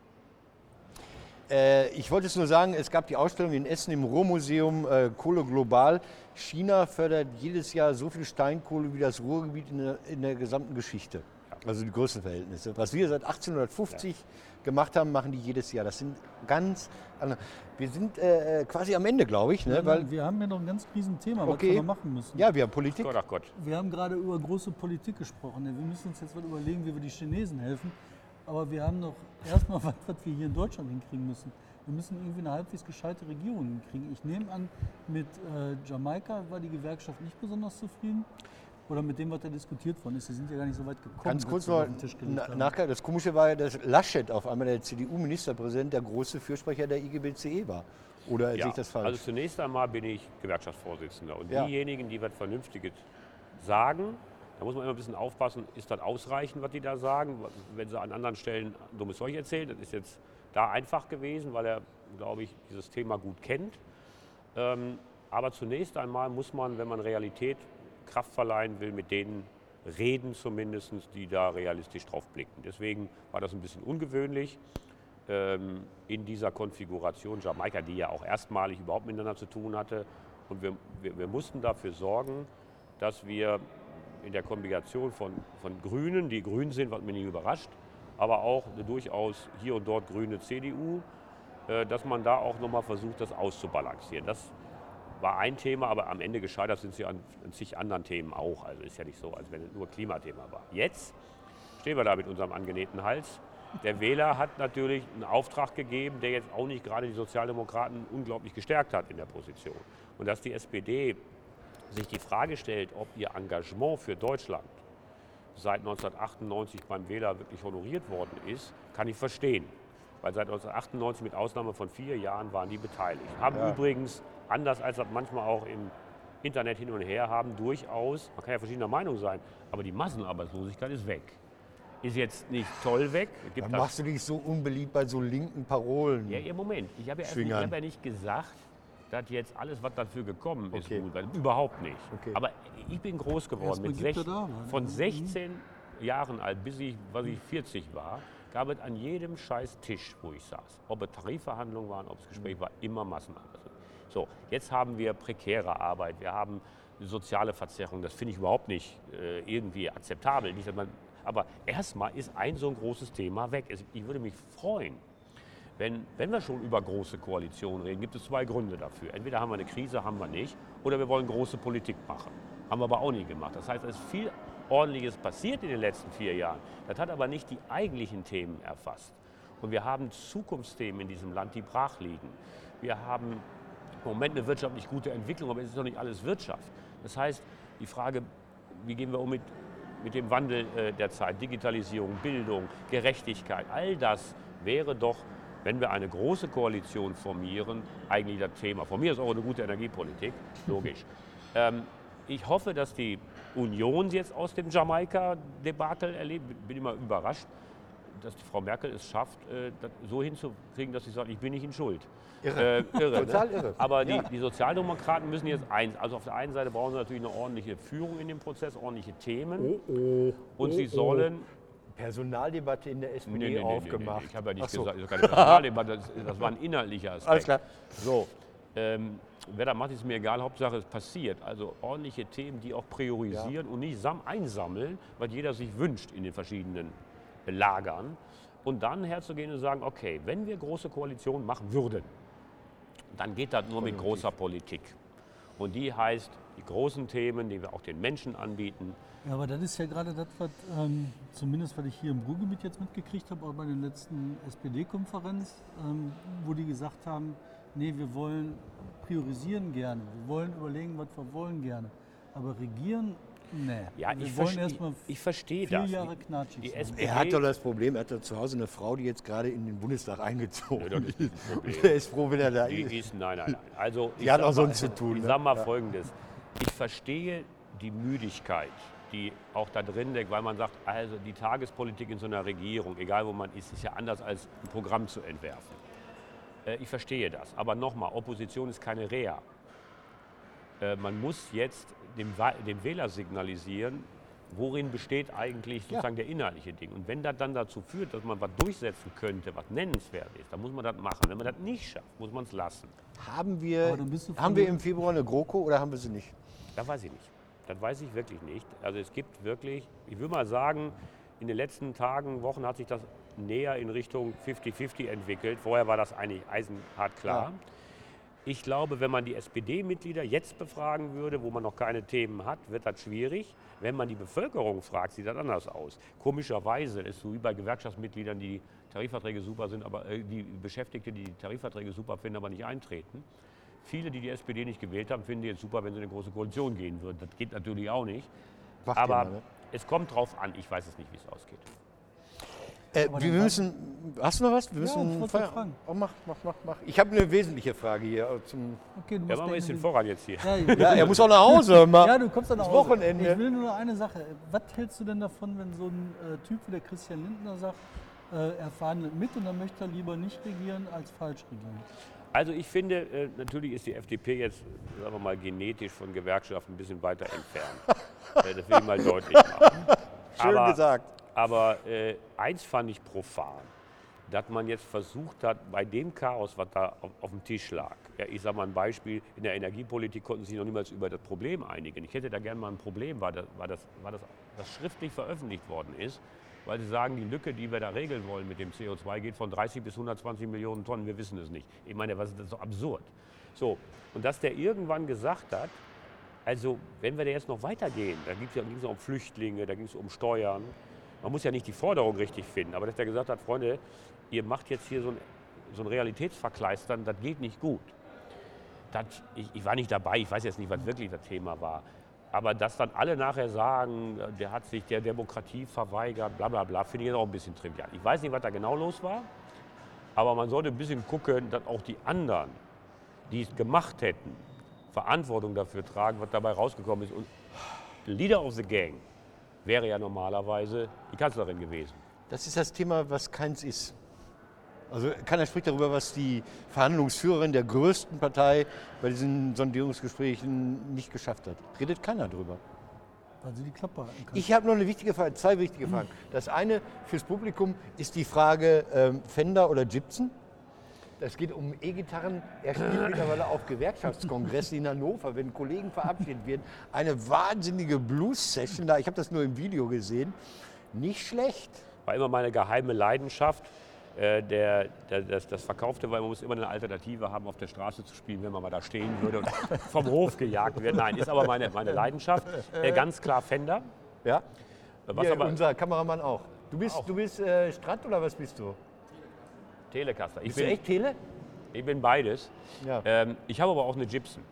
Äh, ich wollte es nur sagen, es gab die Ausstellung in Essen im Ruhrmuseum äh, Kohle Global. China fördert jedes Jahr so viel Steinkohle wie das Ruhrgebiet in der, in der gesamten Geschichte. Also die Größenverhältnisse. Was wir seit 1850 gemacht haben, machen die jedes Jahr. Das sind ganz andere. Wir sind äh, quasi am Ende, glaube ich. Ne? Weil, wir haben ja noch ein ganz riesen Thema, was Okay. wir noch machen müssen. ja, wir haben Politik. Gott, ach Gott. Wir haben gerade über große Politik gesprochen. Ja, Wir müssen uns jetzt mal überlegen, wie wir die Chinesen helfen. Aber wir haben noch erstmal was, was wir hier in Deutschland hinkriegen müssen. Wir müssen irgendwie eine halbwegs gescheite Regierung hinkriegen. Ich nehme an, mit äh, Jamaika war die Gewerkschaft nicht besonders zufrieden. Oder mit dem, was da diskutiert worden ist. Sie sind ja gar nicht so weit gekommen. Ganz kurz noch auf den Tisch gelegt na- haben. nachher. Das Komische war ja, dass Laschet auf einmal der CDU-Ministerpräsident der große Fürsprecher der IGBCE war. Oder sehe Ja, ich das falsch? also zunächst einmal bin ich Gewerkschaftsvorsitzender. Und Ja. diejenigen, die was Vernünftiges sagen, da muss man immer ein bisschen aufpassen, ist das ausreichend, was die da sagen? Wenn sie an anderen Stellen dummes Zeug erzählen, das ist jetzt da einfach gewesen, weil er, glaube ich, dieses Thema gut kennt. Ähm, aber zunächst einmal muss man, wenn man Realität Kraft verleihen will, mit denen reden zumindest, die da realistisch drauf blicken. Deswegen war das ein bisschen ungewöhnlich ähm, in dieser Konfiguration Jamaika, die ja auch erstmalig überhaupt miteinander zu tun hatte. Und wir, wir, wir mussten dafür sorgen, dass wir in der Kombination von, von Grünen, die grün sind, was mich nicht überrascht, aber auch eine durchaus hier und dort grüne CDU, äh, dass man da auch nochmal versucht, das auszubalancieren. Das war ein Thema, aber am Ende gescheitert sind sie an, an zig anderen Themen auch. Also ist ja nicht so, als wenn es nur Klimathema war. Jetzt stehen wir da mit unserem angenähten Hals. Der Wähler hat natürlich einen Auftrag gegeben, der jetzt auch nicht gerade die Sozialdemokraten unglaublich gestärkt hat in der Position. Und dass die SPD sich die Frage stellt, ob ihr Engagement für Deutschland seit 1998 beim Wähler wirklich honoriert worden ist, kann ich verstehen. Weil seit 1998 mit Ausnahme von vier Jahren waren die beteiligt. Haben Ja. übrigens, anders als das manchmal auch im Internet hin und her haben, durchaus, man kann ja verschiedener Meinung sein, aber die Massenarbeitslosigkeit ist weg. Ist jetzt nicht toll weg. Dann das- machst du dich so unbeliebt bei so linken Parolen. ja, ihr Moment. Ich habe ja, erst- ich Schwingern. hab ja nicht gesagt, dass jetzt alles, was dafür gekommen ist, Okay. gut war. Überhaupt nicht. Okay. Aber ich bin groß geworden. Mit sech, da ne? von 16 Jahren alt bis ich, was ich 40 war, gab es an jedem scheiß Tisch, wo ich saß, ob es Tarifverhandlungen waren, ob es Gespräch war, immer Massenarbeit. So, jetzt haben wir prekäre Arbeit, wir haben soziale Verzerrung. Das finde ich überhaupt nicht äh, irgendwie akzeptabel. Nicht, man, aber erstmal ist ein so ein großes Thema weg. Es- Ich würde mich freuen, wenn, wenn wir schon über große Koalitionen reden, gibt es zwei Gründe dafür. Entweder haben wir eine Krise, haben wir nicht, oder wir wollen große Politik machen. Haben wir aber auch nie gemacht. Das heißt, es ist viel Ordentliches passiert in den letzten vier Jahren. Das hat aber nicht die eigentlichen Themen erfasst. Und wir haben Zukunftsthemen in diesem Land, die brach liegen. Wir haben im Moment eine wirtschaftlich gute Entwicklung, aber es ist noch nicht alles Wirtschaft. Das heißt, die Frage, wie gehen wir um mit, mit dem Wandel äh, der Zeit, Digitalisierung, Bildung, Gerechtigkeit, all das wäre doch, wenn wir eine große Koalition formieren, eigentlich das Thema. Von mir ist auch eine gute Energiepolitik, logisch. ähm, ich hoffe, dass die Union jetzt aus dem Jamaika-Debakel erlebt. Bin immer überrascht, dass die Frau Merkel es schafft, äh, so hinzukriegen, dass sie sagt, ich bin nicht in Schuld. Irre. Äh, irre Total ne? irre. Aber die, Ja. die Sozialdemokraten müssen jetzt eins. Also auf der einen Seite brauchen sie natürlich eine ordentliche Führung in dem Prozess, ordentliche Themen. Und sie sollen. Personaldebatte in der SPD Nee, nee, nee, aufgemacht. Ich habe ja nicht so. gesagt, das ist keine Personaldebatte, das, war ein inhaltlicher Aspekt. Alles klar. So, ähm, wer da macht, ist mir egal, Hauptsache es passiert. Also ordentliche Themen, die auch priorisieren und nicht sam einsammeln, was jeder sich wünscht in den verschiedenen Lagern. Und dann herzugehen und sagen, okay, wenn wir große Koalitionen machen würden, dann geht das nur mit großer Politik. Und die heißt, die großen Themen, die wir auch den Menschen anbieten, Ja, aber das ist ja gerade das, was ähm, zumindest was ich hier im Ruhrgebiet jetzt mitgekriegt habe, auch bei der letzten SPD-Konferenz, ähm, wo die gesagt haben, nee, wir wollen priorisieren gerne, wir wollen überlegen, was wir wollen gerne, aber regieren, nee. Ja, wir ich, wollen verste- ich verstehe vier das. Jahre knatschig Die sein. SPD Er hat doch das Problem, er hat doch zu Hause eine Frau, die jetzt gerade in den Bundestag eingezogen das ist. Der ist froh, wenn er da Die ist. ist, nein, nein, nein. Also, Die ich hat sag auch mal- sonst zu tun, Ich ne? sage mal Ja. Folgendes. Ich verstehe die Müdigkeit, die auch da drin liegt, weil man sagt, also die Tagespolitik in so einer Regierung, egal wo man ist, ist ja anders als ein Programm zu entwerfen. Äh, Ich verstehe das. Aber nochmal, Opposition ist keine Reha. Äh, Man muss jetzt dem, dem Wähler signalisieren, worin besteht eigentlich sozusagen der inhaltliche Ding. Und wenn das dann dazu führt, dass man was durchsetzen könnte, was nennenswert ist, dann muss man das machen. Wenn man das nicht schafft, muss man es lassen. Haben wir, haben wir im Februar eine GroKo oder haben wir sie nicht? Das weiß ich nicht. Das weiß ich wirklich nicht. Also es gibt wirklich, ich würde mal sagen, In den letzten Tagen, Wochen hat sich das näher in Richtung 50-50 entwickelt. Vorher war das eigentlich eisenhart klar. Ja. Ich glaube, wenn man die SPD-Mitglieder jetzt befragen würde, wo man noch keine Themen hat, wird das schwierig. Wenn man die Bevölkerung fragt, sieht das anders aus. Komischerweise ist so wie bei Gewerkschaftsmitgliedern, die Tarifverträge super sind, aber äh, die Beschäftigte, die die Tarifverträge super finden, aber nicht eintreten. Viele, die die SPD nicht gewählt haben, finden die jetzt super, wenn sie in eine große Koalition gehen würden. Das geht natürlich auch nicht. Macht aber mal, ne? es kommt drauf an. Ich weiß es nicht, wie es ausgeht. Äh, wir müssen. Hast du noch was? Wir Ja, müssen ich wollte Feier- fragen. Oh, mach, mach, mach, mach. Ich habe eine wesentliche Frage hier äh, zum. Okay, du Ja, musst machen wir jetzt denken, den Vorrat jetzt hier. Ja, Ja, er muss auch nach Hause. Mal. Ja, du kommst dann nach Hause. Wochenende. Ich will nur noch eine Sache. Was hältst du denn davon, wenn so ein äh, Typ wie der Christian Lindner sagt, äh, er verhandelt mit und dann möchte er lieber nicht regieren als falsch regieren? Also ich finde, äh, natürlich ist die FDP jetzt, sagen wir mal, genetisch von Gewerkschaften ein bisschen weiter entfernt. Das will ich mal deutlich machen. Schön aber, gesagt. Aber äh, eins fand ich profan, dass man jetzt versucht hat, bei dem Chaos, was da auf, auf dem Tisch lag, ja, ich sage mal ein Beispiel, in der Energiepolitik konnten sich noch niemals über das Problem einigen. Ich hätte da gerne mal ein Problem, weil das, weil das, weil das, das schriftlich veröffentlicht worden ist, weil sie sagen, die Lücke, die wir da regeln wollen mit dem CO2, geht von 30 bis 120 Millionen Tonnen, wir wissen es nicht. Ich meine, was ist das so absurd? So, und dass der irgendwann gesagt hat, also wenn wir da jetzt noch weitergehen, da ging es ja um Flüchtlinge, da ging es um Steuern. Man muss ja nicht die Forderung richtig finden, aber dass der gesagt hat, Freunde, ihr macht jetzt hier so ein, so ein Realitätsverkleistern, das geht nicht gut. Das, ich, ich war nicht dabei, ich weiß jetzt nicht, was wirklich das Thema war. Aber dass dann alle nachher sagen, der hat sich der Demokratie verweigert, bla bla bla, finde ich jetzt auch ein bisschen trivial. Ich weiß nicht, was da genau los war, aber man sollte ein bisschen gucken, dass auch die anderen, die es gemacht hätten, Verantwortung dafür tragen, was dabei rausgekommen ist. Und Leader of the Gang wäre ja normalerweise die Kanzlerin gewesen. Das ist das Thema, was keins ist. Also keiner spricht darüber, was die Verhandlungsführerin der größten Partei bei diesen Sondierungsgesprächen nicht geschafft hat. Redet keiner drüber. Weil sie die Klappe halten kann. Ich habe noch eine wichtige Frage, zwei wichtige Fragen. Das eine fürs Publikum ist die Frage ähm, Fender oder Gibson. Das geht um E-Gitarren. Er spielt mittlerweile auf Gewerkschaftskongressen in Hannover, wenn Kollegen verabschiedet werden. Eine wahnsinnige Blues-Session da. Ich habe das nur im Video gesehen. Nicht schlecht. War immer meine geheime Leidenschaft. Äh, der, der, das, das Verkaufte war, man muss immer eine Alternative haben, auf der Straße zu spielen, wenn man mal da stehen würde und vom Hof gejagt wird. Nein, ist aber meine, meine Leidenschaft. Äh, ganz klar Fender. Ja? Was Hier, aber unser Kameramann auch. Du bist, Auch. Du bist äh, Strat oder was bist du? Telecaster. Ich Bist bin, du echt Tele? ich bin beides. Ja. Ähm, ich habe aber auch eine Gibson.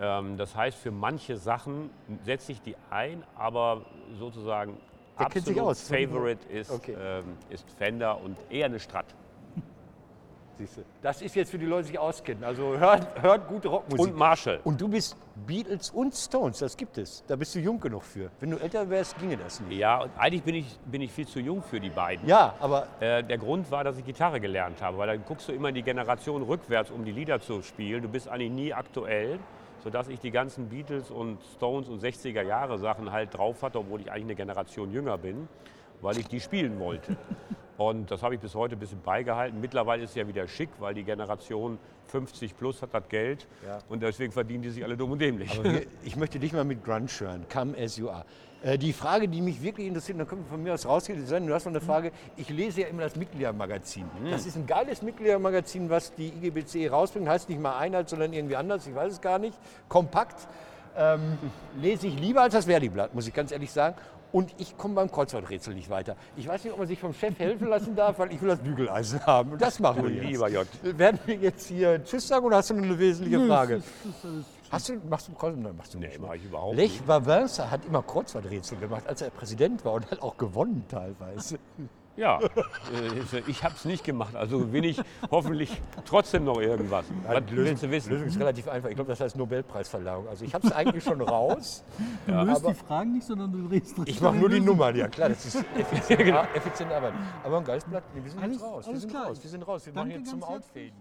Ähm, das heißt, für manche Sachen setze ich die ein, aber sozusagen Der absolut. Favorite ist, Okay. ähm, ist Fender und eher eine Strat. Siehste. Das ist jetzt für die Leute, die sich auskennen. Also hört, hört gute Rockmusik. Und Marshall. Und du bist Beatles und Stones, das gibt es. Da bist du jung genug für. Wenn du älter wärst, ginge das nicht. Ja, und eigentlich bin ich, bin ich viel zu jung für die beiden. Ja, aber Äh, der Grund war, dass ich Gitarre gelernt habe, weil dann guckst du immer in die Generation rückwärts, um die Lieder zu spielen. Du bist eigentlich nie aktuell, sodass ich die ganzen Beatles und Stones und 60er Jahre Sachen halt drauf hatte, obwohl ich eigentlich eine Generation jünger bin, weil ich die spielen wollte. Und das habe ich bis heute ein bisschen beigehalten. Mittlerweile ist es ja wieder schick, weil die Generation 50 plus hat das Geld Ja. und deswegen verdienen die sich alle dumm und dämlich. Aber wir, ich möchte dich mal mit Grunge hören. Come as you are. Äh, die Frage, die mich wirklich interessiert, da können wir von mir aus rausgehen, sein, du hast noch eine Frage. Ich lese ja immer das Mitgliedermagazin. Das ist ein geiles Mitgliedermagazin, was die IGBC rausbringt. Heißt nicht mal Einheit, sondern irgendwie anders. Ich weiß es gar nicht. Kompakt. Ähm, lese ich lieber als das Verdi-Blatt, muss ich ganz ehrlich sagen. Und ich komme beim Kreuzworträtsel nicht weiter. Ich weiß nicht, ob man sich vom Chef helfen lassen darf, weil ich will das Bügeleisen haben. Und das machen wir jetzt. Lieber J. Werden wir jetzt hier Tschüss sagen oder hast du noch eine wesentliche Nö, Frage? das ist- das ist Hast du, machst du Kreuzworträtsel? Nein, machst du Nee, nicht. mache ich überhaupt Lech Wałęsa hat immer Kreuzworträtsel gemacht, als er Präsident war und hat auch gewonnen teilweise. Ja, äh, ich habe es nicht gemacht, also bin ich hoffentlich trotzdem noch irgendwas. Was willst du wissen? Lösung ist relativ einfach. Ich glaube, das heißt Nobelpreisverleihung. Also ich habe es eigentlich schon raus. Du löst aber- die Fragen nicht, sondern du drehst Ich mache nur die Lösung. Nummern, ja klar, das ist effizient, effiziente Arbeit. Aber ein geiles Blatt, nee, wir sind Alles- jetzt raus. Wir sind klar. raus. Wir sind raus. Wir Danke machen jetzt zum. Outfaden.